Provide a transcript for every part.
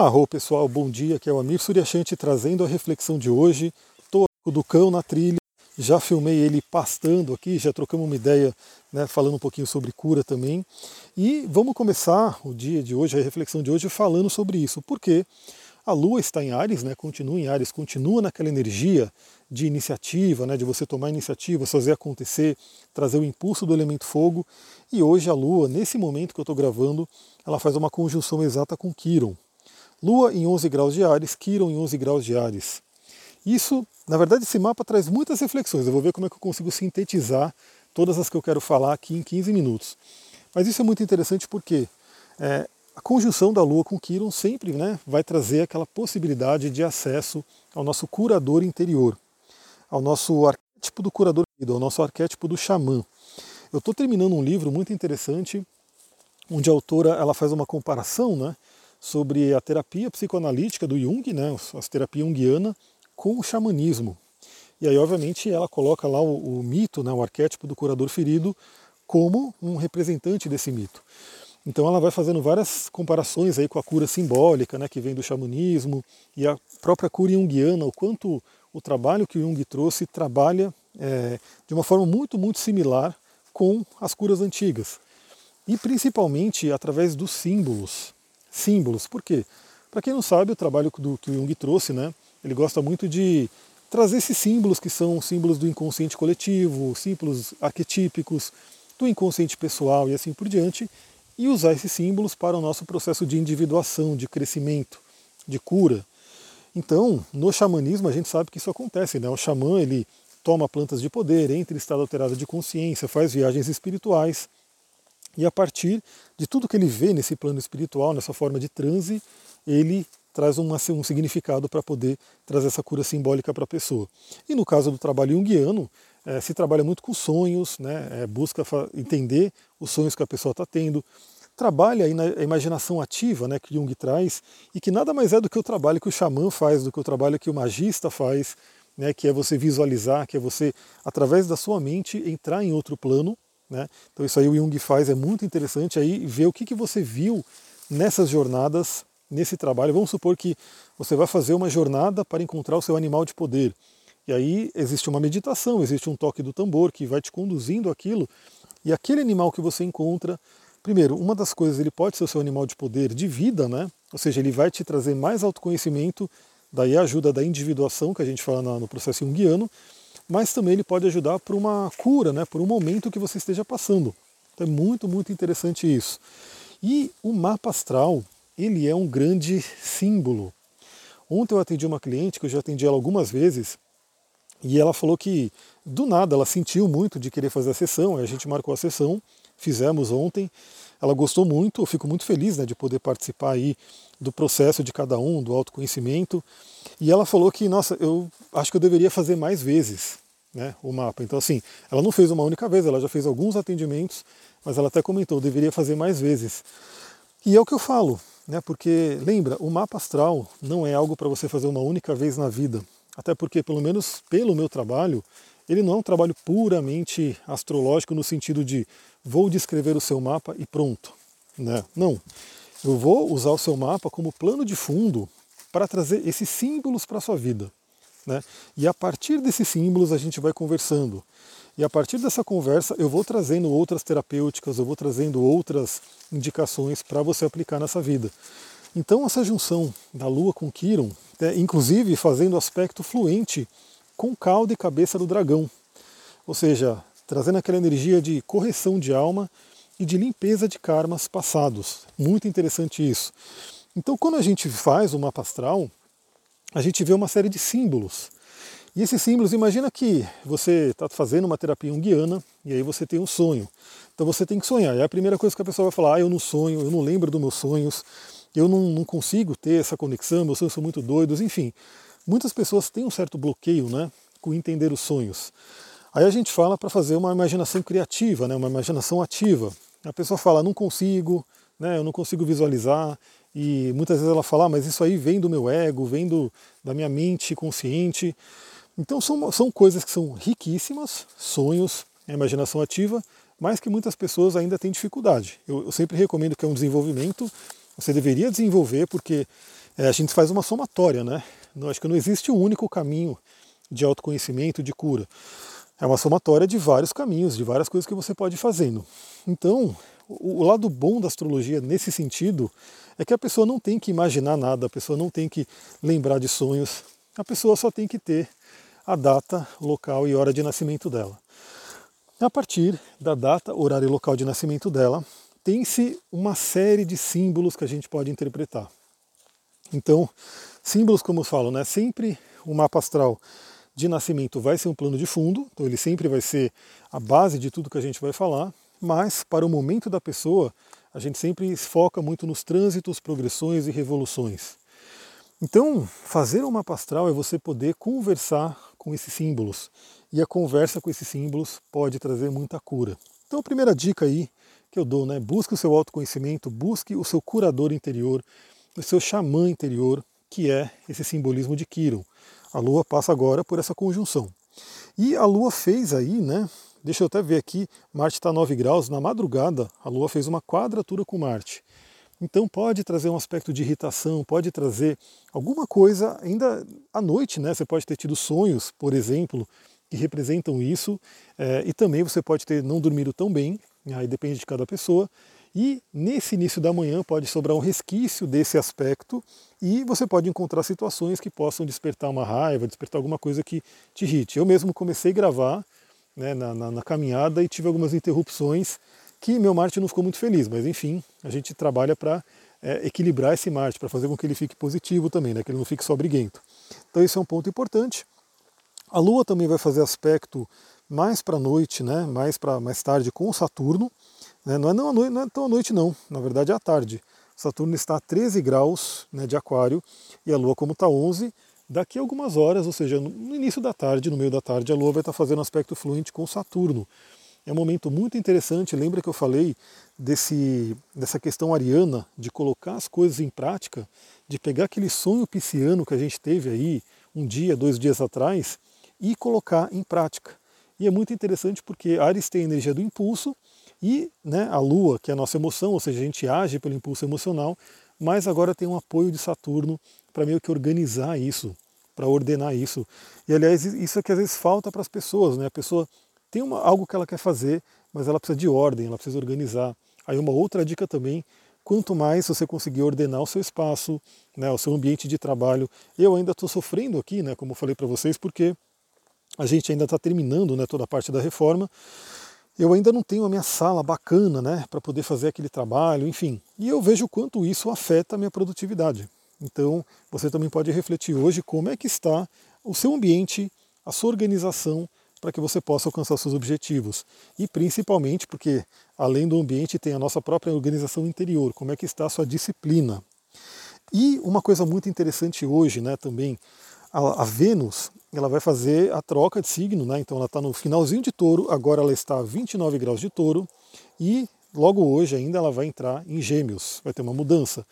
Arro pessoal, bom dia, aqui é o Amir Suryashanti trazendo a reflexão de hoje. Estou do cão na trilha, já filmei ele pastando aqui, já trocamos uma ideia, né, falando um pouquinho sobre cura também. E vamos começar o dia de hoje, a reflexão de hoje, falando sobre isso, porque a Lua está em Ares, né, continua em Ares, continua naquela energia de iniciativa, né, de você tomar iniciativa, fazer acontecer, trazer o impulso do elemento fogo. E hoje a Lua, nesse momento que eu estou gravando, ela faz uma conjunção exata com Quiron. Lua em 11 graus de Ares, Quiron em 11 graus de Ares. Isso, na verdade, esse mapa traz muitas reflexões. Eu vou ver como é que eu consigo sintetizar todas as que eu quero falar aqui em 15 minutos. Mas isso é muito interessante porque é, a conjunção da Lua com Quiron sempre né, vai trazer aquela possibilidade de acesso ao nosso curador interior, ao nosso arquétipo do curador, ao nosso arquétipo do xamã. Eu estou terminando um livro muito interessante, onde a autora ela faz uma comparação né, sobre a terapia psicoanalítica do Jung, né, a terapia junguiana, com o xamanismo. E aí, obviamente, ela coloca lá o, o mito, né, o arquétipo do curador ferido, como um representante desse mito. Então ela vai fazendo várias comparações aí com a cura simbólica, né, que vem do xamanismo, e a própria cura junguiana, o quanto o trabalho que o Jung trouxe trabalha é, de uma forma muito, muito similar com as curas antigas. E principalmente através dos símbolos símbolos. Por quê? Para quem não sabe, o trabalho do, que o Jung trouxe, né, ele gosta muito de trazer esses símbolos que são símbolos do inconsciente coletivo, símbolos arquetípicos, do inconsciente pessoal e assim por diante, e usar esses símbolos para o nosso processo de individuação, de crescimento, de cura. Então, no xamanismo a gente sabe que isso acontece, né? O xamã ele toma plantas de poder, entra em estado alterado de consciência, faz viagens espirituais, e a partir de tudo que ele vê nesse plano espiritual, nessa forma de transe, ele traz uma, um significado para poder trazer essa cura simbólica para a pessoa. E no caso do trabalho junguiano, é, se trabalha muito com sonhos, né, é, busca entender os sonhos que a pessoa está tendo, trabalha aí na imaginação ativa né, que Jung traz, e que nada mais é do que o trabalho que o xamã faz, do que o trabalho que o magista faz, né, que é você visualizar, que é você, através da sua mente, entrar em outro plano né? Então isso aí o Jung faz, é muito interessante aí ver o que, que você viu nessas jornadas, nesse trabalho. Vamos supor que você vai fazer uma jornada para encontrar o seu animal de poder. E aí existe uma meditação, existe um toque do tambor que vai te conduzindo aquilo. E aquele animal que você encontra, primeiro, uma das coisas, ele pode ser o seu animal de poder de vida, né? Ou seja, ele vai te trazer mais autoconhecimento, daí a ajuda da individuação que a gente fala no processo junguiano, mas também ele pode ajudar por uma cura, né, por um momento que você esteja passando. Então é muito, muito interessante isso. E o mapa astral, ele é um grande símbolo. Ontem eu atendi uma cliente, que eu já atendi ela algumas vezes, e ela falou que do nada ela sentiu muito de querer fazer a sessão, a gente marcou a sessão, fizemos ontem. Ela gostou muito, eu fico muito feliz né, de poder participar aí do processo de cada um, do autoconhecimento. E ela falou que, nossa, eu acho que eu deveria fazer mais vezes né, o mapa. Então, assim, ela não fez uma única vez, ela já fez alguns atendimentos, mas ela até comentou, deveria fazer mais vezes. E é o que eu falo, né, porque lembra, o mapa astral não é algo para você fazer uma única vez na vida. Até porque, pelo menos pelo meu trabalho, ele não é um trabalho puramente astrológico no sentido de vou descrever o seu mapa e pronto. Né? Não. Eu vou usar o seu mapa como plano de fundo para trazer esses símbolos para a sua vida. Né? E a partir desses símbolos a gente vai conversando. E a partir dessa conversa eu vou trazendo outras terapêuticas, eu vou trazendo outras indicações para você aplicar nessa vida. Então essa junção da Lua com Quiron, é, inclusive fazendo aspecto fluente com cauda e cabeça do dragão. Ou seja, trazendo aquela energia de correção de alma e de limpeza de karmas passados. Muito interessante isso. Então, quando a gente faz o mapa astral, a gente vê uma série de símbolos. E esses símbolos, imagina que você está fazendo uma terapia unguiana e aí você tem um sonho. Então você tem que sonhar. E a primeira coisa que a pessoa vai falar, ah, eu não sonho, eu não lembro dos meus sonhos, eu não, não consigo ter essa conexão, meus sonhos são muito doidos, enfim. Muitas pessoas têm um certo bloqueio né, com entender os sonhos. Aí a gente fala para fazer uma imaginação criativa, né, uma imaginação ativa. A pessoa fala, não consigo, né, eu não consigo visualizar, e muitas vezes ela fala, ah, mas isso aí vem do meu ego, vem do, da minha mente consciente. Então são, são coisas que são riquíssimas, sonhos, a imaginação ativa, mas que muitas pessoas ainda têm dificuldade. Eu, eu sempre recomendo que é um desenvolvimento, você deveria desenvolver, porque é, a gente faz uma somatória, né? Não, acho que não existe um único caminho de autoconhecimento, de cura. É uma somatória de vários caminhos, de várias coisas que você pode ir fazendo. Então, o, lado bom da astrologia nesse sentido é que a pessoa não tem que imaginar nada, a pessoa não tem que lembrar de sonhos, a pessoa só tem que ter a data, local e hora de nascimento dela. A partir da data, horário e local de nascimento dela, tem-se uma série de símbolos que a gente pode interpretar. Então, símbolos, como eu falo, né, sempre o mapa astral de nascimento vai ser um plano de fundo, então ele sempre vai ser a base de tudo que a gente vai falar, mas para o momento da pessoa, a gente sempre foca muito nos trânsitos, progressões e revoluções. Então, fazer um mapa astral é você poder conversar com esses símbolos, e a conversa com esses símbolos pode trazer muita cura. Então, a primeira dica aí que eu dou, né? Busque o seu autoconhecimento, busque o seu curador interior, o seu xamã interior, que é esse simbolismo de Quiron. A Lua passa agora por essa conjunção. E a Lua fez aí, né? Deixa eu até ver aqui, Marte está 9 graus, na madrugada a Lua fez uma quadratura com Marte. Então pode trazer um aspecto de irritação, pode trazer alguma coisa ainda à noite, né? Você pode ter tido sonhos, por exemplo, que representam isso, é, e também você pode ter não dormido tão bem, aí depende de cada pessoa, e nesse início da manhã pode sobrar um resquício desse aspecto e você pode encontrar situações que possam despertar uma raiva, despertar alguma coisa que te irrite. Eu mesmo comecei a gravar né, na, na, na, caminhada e tive algumas interrupções que meu Marte não ficou muito feliz, mas enfim, a gente trabalha para é, equilibrar esse Marte, para fazer com que ele fique positivo também, né, que ele não fique só briguento. Então esse é um ponto importante. A Lua também vai fazer aspecto mais para a noite, né, mais para mais tarde com o Saturno. Né, não, é não, noite, não é tão à noite não, na verdade é à tarde. Saturno está a 13 graus né, de aquário e a Lua como está 11, daqui a algumas horas, ou seja, no início da tarde, no meio da tarde, a Lua vai estar tá fazendo aspecto fluente com Saturno. É um momento muito interessante, lembra que eu falei desse, dessa questão ariana, de colocar as coisas em prática, de pegar aquele sonho pisciano que a gente teve aí um dia, dois dias atrás, e colocar em prática. E é muito interessante porque Ares tem a energia do impulso e né, a Lua, que é a nossa emoção, ou seja, a gente age pelo impulso emocional, mas agora tem um apoio de Saturno para meio que organizar isso, para ordenar isso. E aliás, isso é que às vezes falta para as pessoas, né? A pessoa tem uma, algo que ela quer fazer, mas ela precisa de ordem, ela precisa organizar. Aí uma outra dica também, quanto mais você conseguir ordenar o seu espaço, né, o seu ambiente de trabalho. Eu ainda estou sofrendo aqui, né, como eu falei para vocês, porque a gente ainda está terminando né, toda a parte da reforma. Eu ainda não tenho a minha sala bacana né, para poder fazer aquele trabalho, enfim. E eu vejo o quanto isso afeta a minha produtividade. Então, você também pode refletir hoje como é que está o seu ambiente, a sua organização, para que você possa alcançar seus objetivos. E principalmente porque, além do ambiente, tem a nossa própria organização interior, como é que está a sua disciplina. E uma coisa muito interessante hoje né, também, a, a Vênus ela vai fazer a troca de signo, né? então ela está no finalzinho de touro, agora ela está a 29 graus de touro, e logo hoje ainda ela vai entrar em gêmeos, vai ter uma mudança.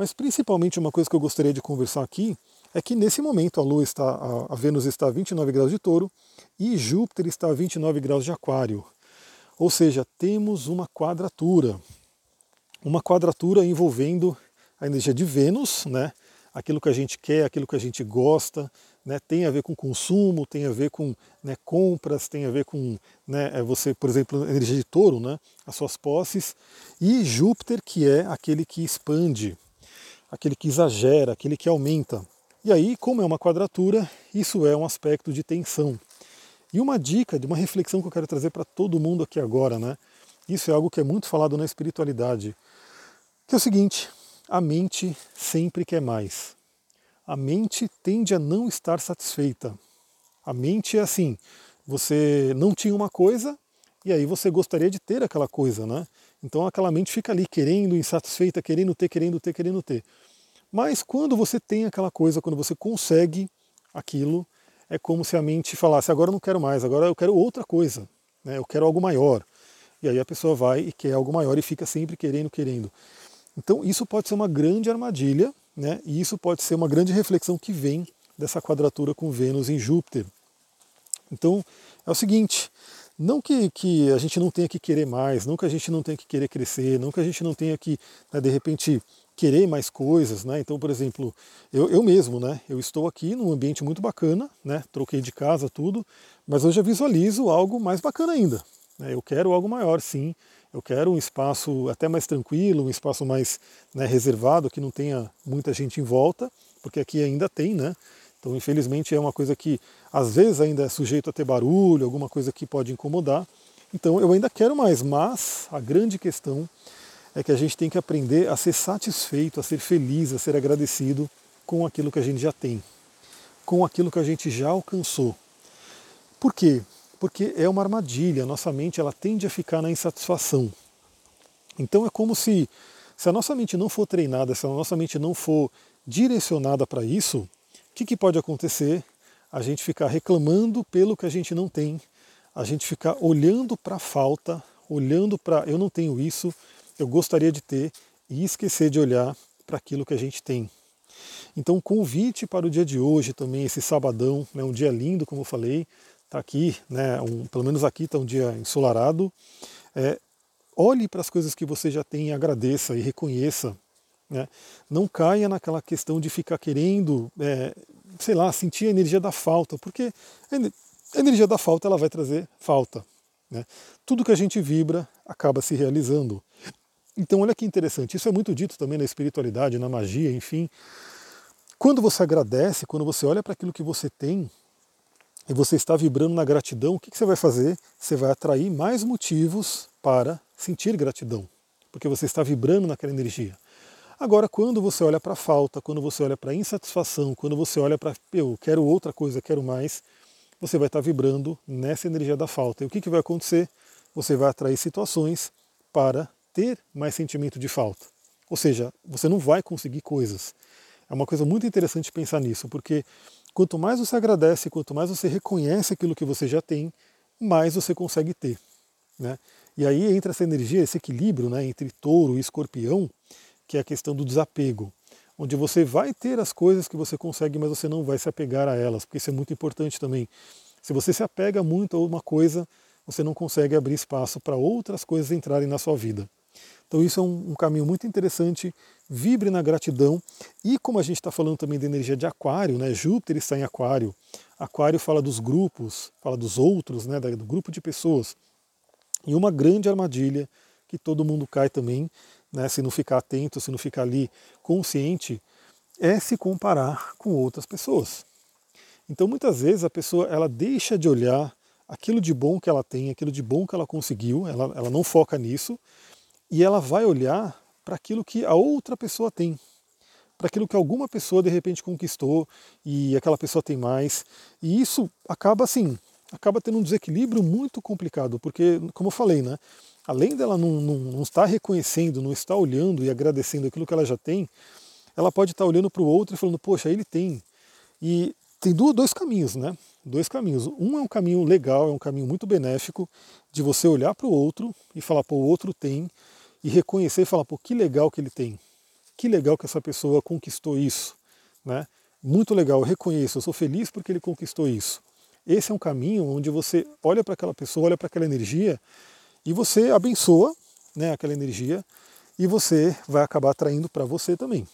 Mas principalmente uma coisa que eu gostaria de conversar aqui é que nesse momento a Lua está, a Vênus está a 29 graus de touro e Júpiter está a 29 graus de aquário. Ou seja, temos uma quadratura. Uma quadratura envolvendo a energia de Vênus, né? aquilo que a gente quer, aquilo que a gente gosta, né, tem a ver com consumo, tem a ver com né, compras, tem a ver com né, é você, por exemplo, energia de touro, né, as suas posses, e Júpiter, que é aquele que expande, aquele que exagera, aquele que aumenta. E aí, como é uma quadratura, isso é um aspecto de tensão. E uma dica, de uma reflexão que eu quero trazer para todo mundo aqui agora, né? Isso é algo que é muito falado na espiritualidade, que é o seguinte: a mente sempre quer mais. A mente tende a não estar satisfeita. A mente é assim: você não tinha uma coisa e aí você gostaria de ter aquela coisa, né? Então aquela mente fica ali querendo, insatisfeita, querendo ter, querendo ter, querendo ter. Mas quando você tem aquela coisa, quando você consegue aquilo, é como se a mente falasse: agora eu não quero mais, agora eu quero outra coisa, né? eu quero algo maior. E aí a pessoa vai e quer algo maior e fica sempre querendo, querendo. Então isso pode ser uma grande armadilha, né? e isso pode ser uma grande reflexão que vem dessa quadratura com Vênus em Júpiter. Então é o seguinte, não que, que a gente não tenha que querer mais, não que a gente não tenha que querer crescer, não que a gente não tenha que, né, de repente, querer mais coisas, né? Então, por exemplo, eu, eu mesmo, né? Eu estou aqui num ambiente muito bacana, né? Troquei de casa, tudo, mas eu já visualizo algo mais bacana ainda. Né? Eu quero algo maior, sim. Eu quero um espaço até mais tranquilo, um espaço mais né, reservado, que não tenha muita gente em volta, porque aqui ainda tem, né? Então, infelizmente, é uma coisa que às vezes ainda é sujeito a ter barulho, alguma coisa que pode incomodar. Então, eu ainda quero mais, mas a grande questão é que a gente tem que aprender a ser satisfeito, a ser feliz, a ser agradecido com aquilo que a gente já tem, com aquilo que a gente já alcançou. Por quê? porque é uma armadilha, a nossa mente ela tende a ficar na insatisfação. Então é como se, se a nossa mente não for treinada, se a nossa mente não for direcionada para isso, que, que pode acontecer? A gente ficar reclamando pelo que a gente não tem, a gente ficar olhando para a falta, olhando para eu não tenho isso, eu gostaria de ter, e esquecer de olhar para aquilo que a gente tem. Então, convite para o dia de hoje também, esse sabadão, né, um dia lindo, como eu falei, está aqui, né, um, pelo menos aqui está um dia ensolarado, é, olhe para as coisas que você já tem e agradeça e reconheça. Né? Não caia naquela questão de ficar querendo, é, sei lá, sentir a energia da falta, porque a energia da falta ela vai trazer falta. Né? Tudo que a gente vibra acaba se realizando. Então, olha que interessante, isso é muito dito também na espiritualidade, na magia, enfim. Quando você agradece, quando você olha para aquilo que você tem, e você está vibrando na gratidão, o que, você vai fazer? Você vai atrair mais motivos para sentir gratidão, porque você está vibrando naquela energia. Agora, quando você olha para a falta, quando você olha para a insatisfação, quando você olha para eu quero outra coisa, quero mais, você vai estar vibrando nessa energia da falta. E o que, que vai acontecer? Você vai atrair situações para ter mais sentimento de falta. Ou seja, você não vai conseguir coisas. É uma coisa muito interessante pensar nisso, porque Quanto mais você agradece, quanto mais você reconhece aquilo que você já tem, mais você consegue ter. Né? E aí entra essa energia, esse equilíbrio né, entre touro e escorpião, que é a questão do desapego, onde você vai ter as coisas que você consegue, mas você não vai se apegar a elas, porque isso é muito importante também. Se você se apega muito a uma coisa, você não consegue abrir espaço para outras coisas entrarem na sua vida. Então isso é um, um caminho muito interessante. Vibre na gratidão. E como a gente está falando também de energia de aquário, né? Júpiter está em aquário. Aquário fala dos grupos, fala dos outros, né? do grupo de pessoas. E uma grande armadilha que todo mundo cai também, né? se não ficar atento, se não ficar ali consciente, é se comparar com outras pessoas. Então muitas vezes a pessoa ela deixa de olhar aquilo de bom que ela tem, aquilo de bom que ela conseguiu, ela, ela não foca nisso, e ela vai olhar para aquilo que a outra pessoa tem, para aquilo que alguma pessoa de repente conquistou e aquela pessoa tem mais. E isso acaba assim, acaba tendo um desequilíbrio muito complicado, porque, como eu falei, né, além dela não, não, não estar reconhecendo, não estar olhando e agradecendo aquilo que ela já tem, ela pode estar olhando para o outro e falando, poxa, ele tem. E tem dois caminhos, né? Dois caminhos. Um é um caminho legal, é um caminho muito benéfico de você olhar para o outro e falar, pô, o outro tem, e reconhecer e falar, pô, que legal que ele tem, que legal que essa pessoa conquistou isso, né? Muito legal, eu reconheço, eu sou feliz porque ele conquistou isso. Esse é um caminho onde você olha para aquela pessoa, olha para aquela energia e você abençoa né, aquela energia e você vai acabar atraindo para você também.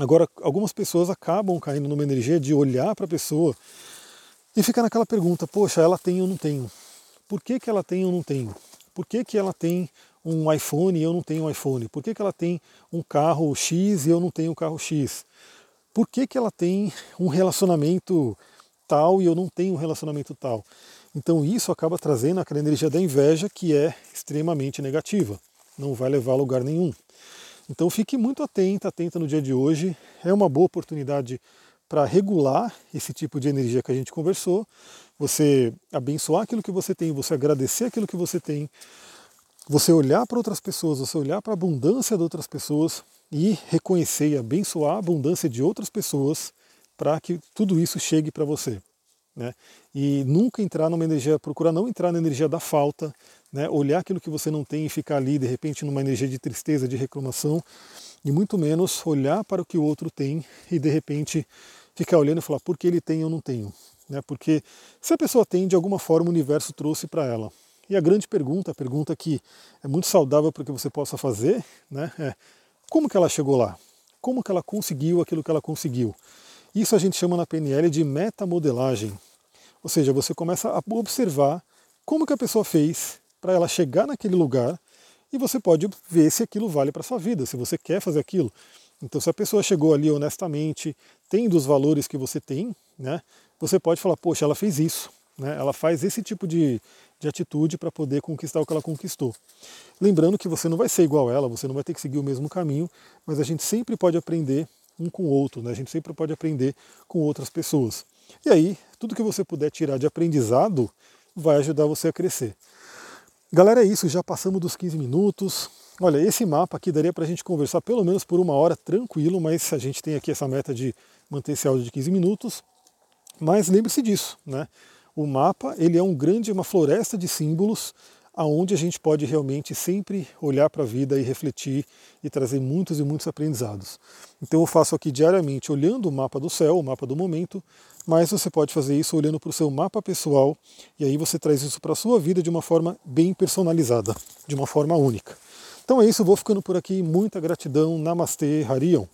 Agora, algumas pessoas acabam caindo numa energia de olhar para a pessoa e ficar naquela pergunta: poxa, ela tem ou não tenho? Por que, que ela tem ou não tenho? Por que, que ela tem um iPhone e eu não tenho um iPhone? Por que, que ela tem um carro X e eu não tenho um carro X? Por que, que ela tem um relacionamento tal e eu não tenho um relacionamento tal? Então isso acaba trazendo aquela energia da inveja que é extremamente negativa, não vai levar a lugar nenhum. Então fique muito atenta, atenta no dia de hoje. É uma boa oportunidade para regular esse tipo de energia que a gente conversou, você abençoar aquilo que você tem, você agradecer aquilo que você tem, você olhar para outras pessoas, você olhar para a abundância de outras pessoas e reconhecer e abençoar a abundância de outras pessoas para que tudo isso chegue para você. Né? E nunca entrar numa energia, procurar não entrar na energia da falta, né? olhar aquilo que você não tem e ficar ali de repente numa energia de tristeza, de reclamação, e muito menos olhar para o que o outro tem e de repente ficar olhando e falar por que ele tem eu não tenho. Né? Porque se a pessoa tem, de alguma forma o universo trouxe para ela. E a grande pergunta, a pergunta que é muito saudável para que você possa fazer, né, é como que ela chegou lá? Como que ela conseguiu aquilo que ela conseguiu? Isso a gente chama na PNL de metamodelagem. Ou seja, você começa a observar como que a pessoa fez para ela chegar naquele lugar e você pode ver se aquilo vale para sua vida, se você quer fazer aquilo. Então, se a pessoa chegou ali honestamente, tendo os valores que você tem, né, você pode falar, poxa, ela fez isso, né, ela faz esse tipo de, de atitude para poder conquistar o que ela conquistou. Lembrando que você não vai ser igual a ela, você não vai ter que seguir o mesmo caminho, mas a gente sempre pode aprender um com o outro, né, a gente sempre pode aprender com outras pessoas. E aí, tudo que você puder tirar de aprendizado vai ajudar você a crescer. Galera, é isso, já passamos dos 15 minutos. Olha, esse mapa aqui daria para a gente conversar pelo menos por uma hora tranquilo, mas a gente tem aqui essa meta de manter esse áudio de 15 minutos. Mas lembre-se disso, né? O mapa ele é um grande, uma floresta de símbolos, aonde a gente pode realmente sempre olhar para a vida e refletir e trazer muitos e muitos aprendizados. Então eu faço aqui diariamente olhando o mapa do céu, o mapa do momento, mas você pode fazer isso olhando para o seu mapa pessoal e aí você traz isso para a sua vida de uma forma bem personalizada, de uma forma única. Então é isso, vou ficando por aqui. Muita gratidão. Namastê, Harion.